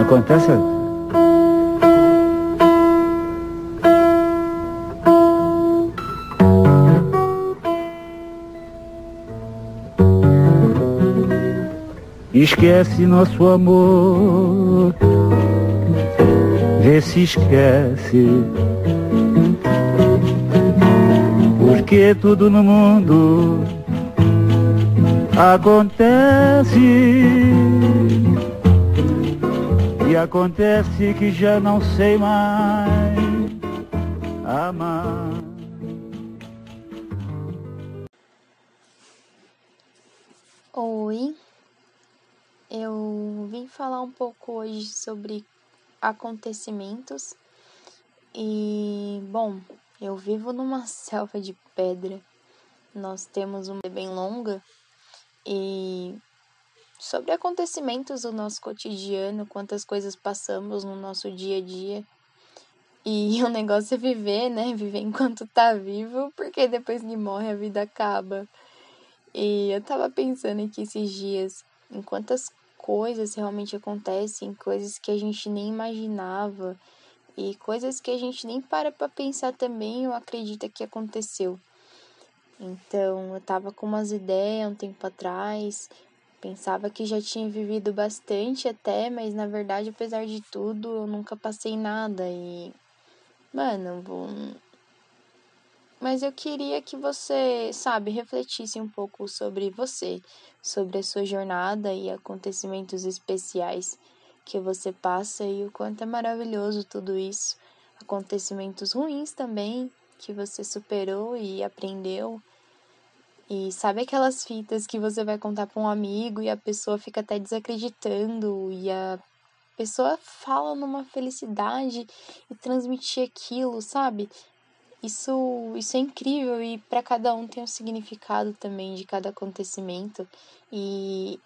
Acontece. Esquece nosso amor, vê se esquece. Porque tudo no mundo acontece. Acontece que já não sei mais amar. Oi, eu vim falar um pouco hoje sobre acontecimentos e, bom, eu vivo numa selva de pedra. Nós temos uma bem longa e sobre acontecimentos do nosso cotidiano, quantas coisas passamos no nosso dia a dia. E o negócio é viver, né? Viver enquanto tá vivo, porque depois que morre a vida acaba. E eu tava pensando aqui esses dias em quantas coisas realmente acontecem, coisas que a gente nem imaginava e coisas que a gente nem para para pensar também ou acredita que aconteceu. Então, eu tava com umas ideias um tempo atrás, pensava que já tinha vivido bastante até, mas na verdade, apesar de tudo, eu nunca passei nada e mano, vou mas eu queria que você, sabe, refletisse um pouco sobre você, sobre a sua jornada e acontecimentos especiais que você passa e o quanto é maravilhoso tudo isso. Acontecimentos ruins também que você superou e aprendeu. E sabe aquelas fitas que você vai contar para um amigo e a pessoa fica até desacreditando e a pessoa fala numa felicidade e transmitir aquilo, sabe? Isso, isso é incrível e para cada um tem um significado também de cada acontecimento. E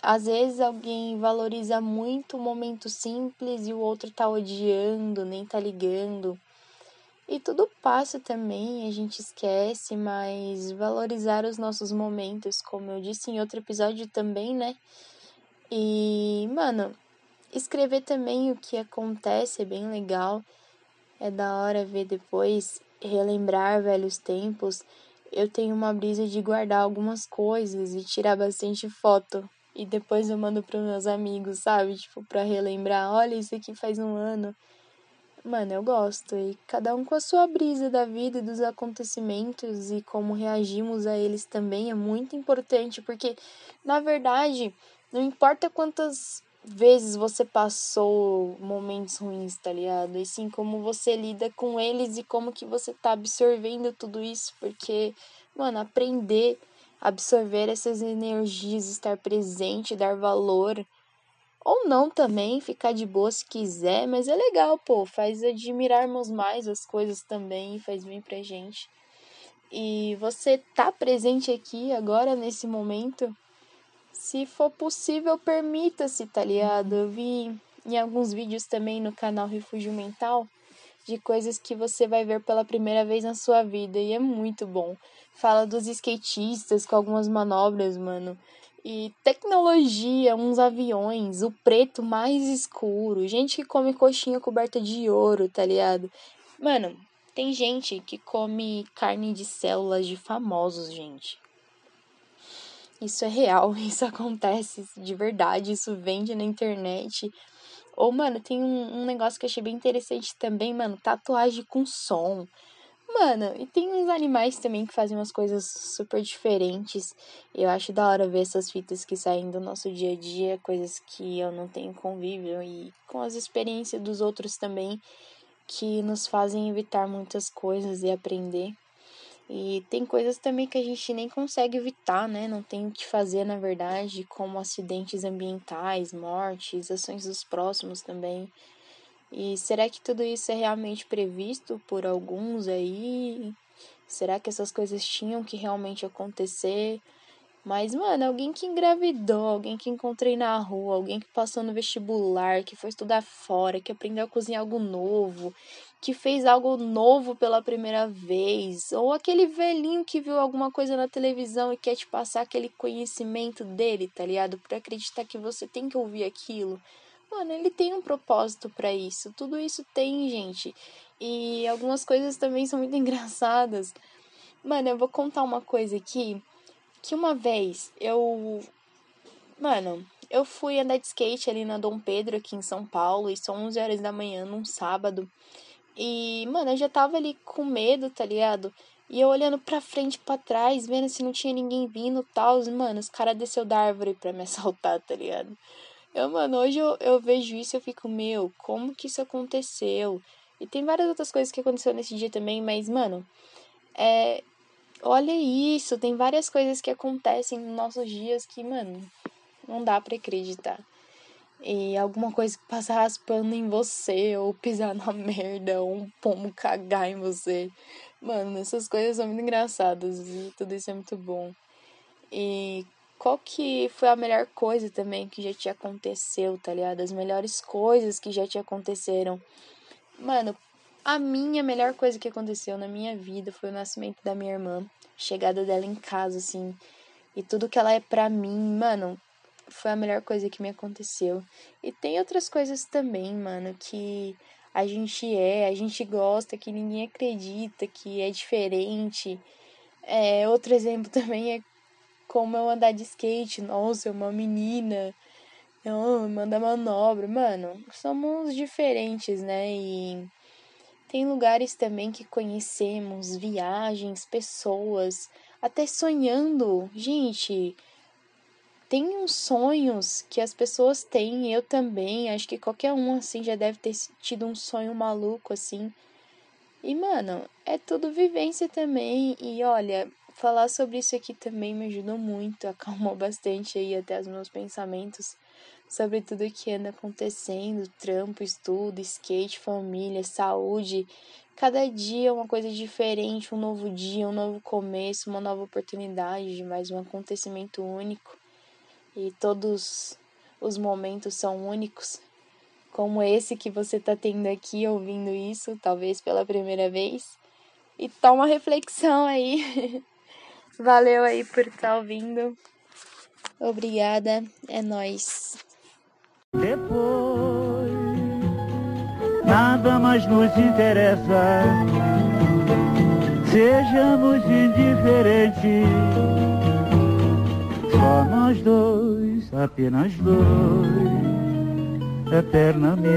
às vezes alguém valoriza muito o momento simples e o outro tá odiando, nem tá ligando. E tudo passa também, a gente esquece, mas valorizar os nossos momentos, como eu disse em outro episódio também, né? E, mano, escrever também o que acontece é bem legal. É da hora ver depois relembrar velhos tempos, eu tenho uma brisa de guardar algumas coisas e tirar bastante foto. E depois eu mando para meus amigos, sabe? Tipo, para relembrar, olha, isso aqui faz um ano. Mano, eu gosto. E cada um com a sua brisa da vida e dos acontecimentos e como reagimos a eles também é muito importante, porque na verdade, não importa quantas vezes você passou momentos ruins, tá ligado? E sim como você lida com eles e como que você tá absorvendo tudo isso, porque, mano, aprender absorver essas energias, estar presente, dar valor, ou não também, ficar de boa se quiser, mas é legal, pô, faz admirarmos mais as coisas também, faz bem pra gente. E você tá presente aqui agora nesse momento, se for possível, permita-se, tá ligado? Eu vi em alguns vídeos também no canal Refúgio Mental de coisas que você vai ver pela primeira vez na sua vida e é muito bom. Fala dos skatistas com algumas manobras, mano. E tecnologia, uns aviões, o preto mais escuro, gente que come coxinha coberta de ouro, tá ligado? Mano, tem gente que come carne de células de famosos, gente. Isso é real, isso acontece de verdade, isso vende na internet. Ou, mano, tem um, um negócio que eu achei bem interessante também, mano, tatuagem com som. Mano, e tem uns animais também que fazem umas coisas super diferentes. Eu acho da hora ver essas fitas que saem do nosso dia a dia, coisas que eu não tenho convívio e com as experiências dos outros também, que nos fazem evitar muitas coisas e aprender. E tem coisas também que a gente nem consegue evitar, né? Não tem o que fazer, na verdade, como acidentes ambientais, mortes, ações dos próximos também. E será que tudo isso é realmente previsto por alguns aí? Será que essas coisas tinham que realmente acontecer? Mas, mano, alguém que engravidou, alguém que encontrei na rua, alguém que passou no vestibular, que foi estudar fora, que aprendeu a cozinhar algo novo, que fez algo novo pela primeira vez, ou aquele velhinho que viu alguma coisa na televisão e quer te passar aquele conhecimento dele, tá ligado? Pra acreditar que você tem que ouvir aquilo. mano, ele tem um propósito para isso. Tudo isso tem, gente. E algumas coisas também são muito engraçadas. Mano, eu vou contar uma coisa aqui. Que uma vez eu. Mano, eu fui andar de skate ali na Dom Pedro, aqui em São Paulo, e são 11 horas da manhã, num sábado. E, mano, eu já tava ali com medo, tá ligado? E eu olhando pra frente pra trás, vendo se não tinha ninguém vindo e tal. Mano, os caras desceu da árvore pra me assaltar, tá ligado? Eu, mano, hoje eu, eu vejo isso e eu fico, meu, como que isso aconteceu? E tem várias outras coisas que aconteceu nesse dia também, mas, mano, é. Olha isso, tem várias coisas que acontecem nos nossos dias que, mano, não dá para acreditar. E alguma coisa que passa raspando em você, ou pisar na merda, ou um pombo cagar em você. Mano, essas coisas são muito engraçadas e tudo isso é muito bom. E qual que foi a melhor coisa também que já te aconteceu, tá ligado? As melhores coisas que já te aconteceram. Mano, a minha melhor coisa que aconteceu na minha vida foi o nascimento da minha irmã, chegada dela em casa, assim, e tudo que ela é pra mim, mano, foi a melhor coisa que me aconteceu. E tem outras coisas também, mano, que a gente é, a gente gosta, que ninguém acredita, que é diferente. É, outro exemplo também é como eu andar de skate. Nossa, uma menina. Eu manda manobra. Mano, somos diferentes, né? E tem lugares também que conhecemos, viagens, pessoas, até sonhando. Gente, tem uns sonhos que as pessoas têm, eu também. Acho que qualquer um assim já deve ter tido um sonho maluco assim. E mano, é tudo vivência também. E olha, falar sobre isso aqui também me ajudou muito, acalmou bastante aí até os meus pensamentos sobre tudo que anda acontecendo, trampo, estudo, skate, família, saúde. Cada dia uma coisa diferente, um novo dia, um novo começo, uma nova oportunidade de mais um acontecimento único. E todos os momentos são únicos, como esse que você está tendo aqui ouvindo isso, talvez pela primeira vez. E toma reflexão aí. Valeu aí por estar tá ouvindo. Obrigada, é nós. Depois, nada mais nos interessa. Sejamos indiferentes. Só nós dois, apenas dois, eternamente.